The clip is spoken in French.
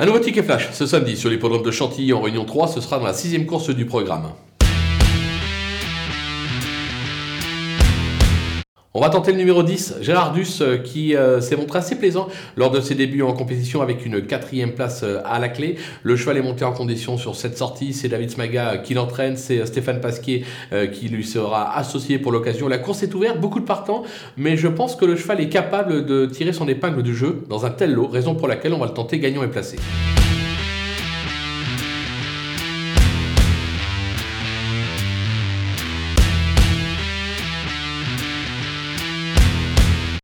Un nouveau ticket flash ce samedi sur l'hippodrome de Chantilly en Réunion 3, ce sera dans la sixième course du programme. On va tenter le numéro 10, Gérard Duss, euh, qui euh, s'est montré assez plaisant lors de ses débuts en compétition avec une quatrième place euh, à la clé. Le cheval est monté en condition sur cette sortie. C'est David Smaga qui l'entraîne. C'est Stéphane Pasquier qui lui sera associé pour l'occasion. La course est ouverte, beaucoup de partants, mais je pense que le cheval est capable de tirer son épingle du jeu dans un tel lot, raison pour laquelle on va le tenter gagnant et placé.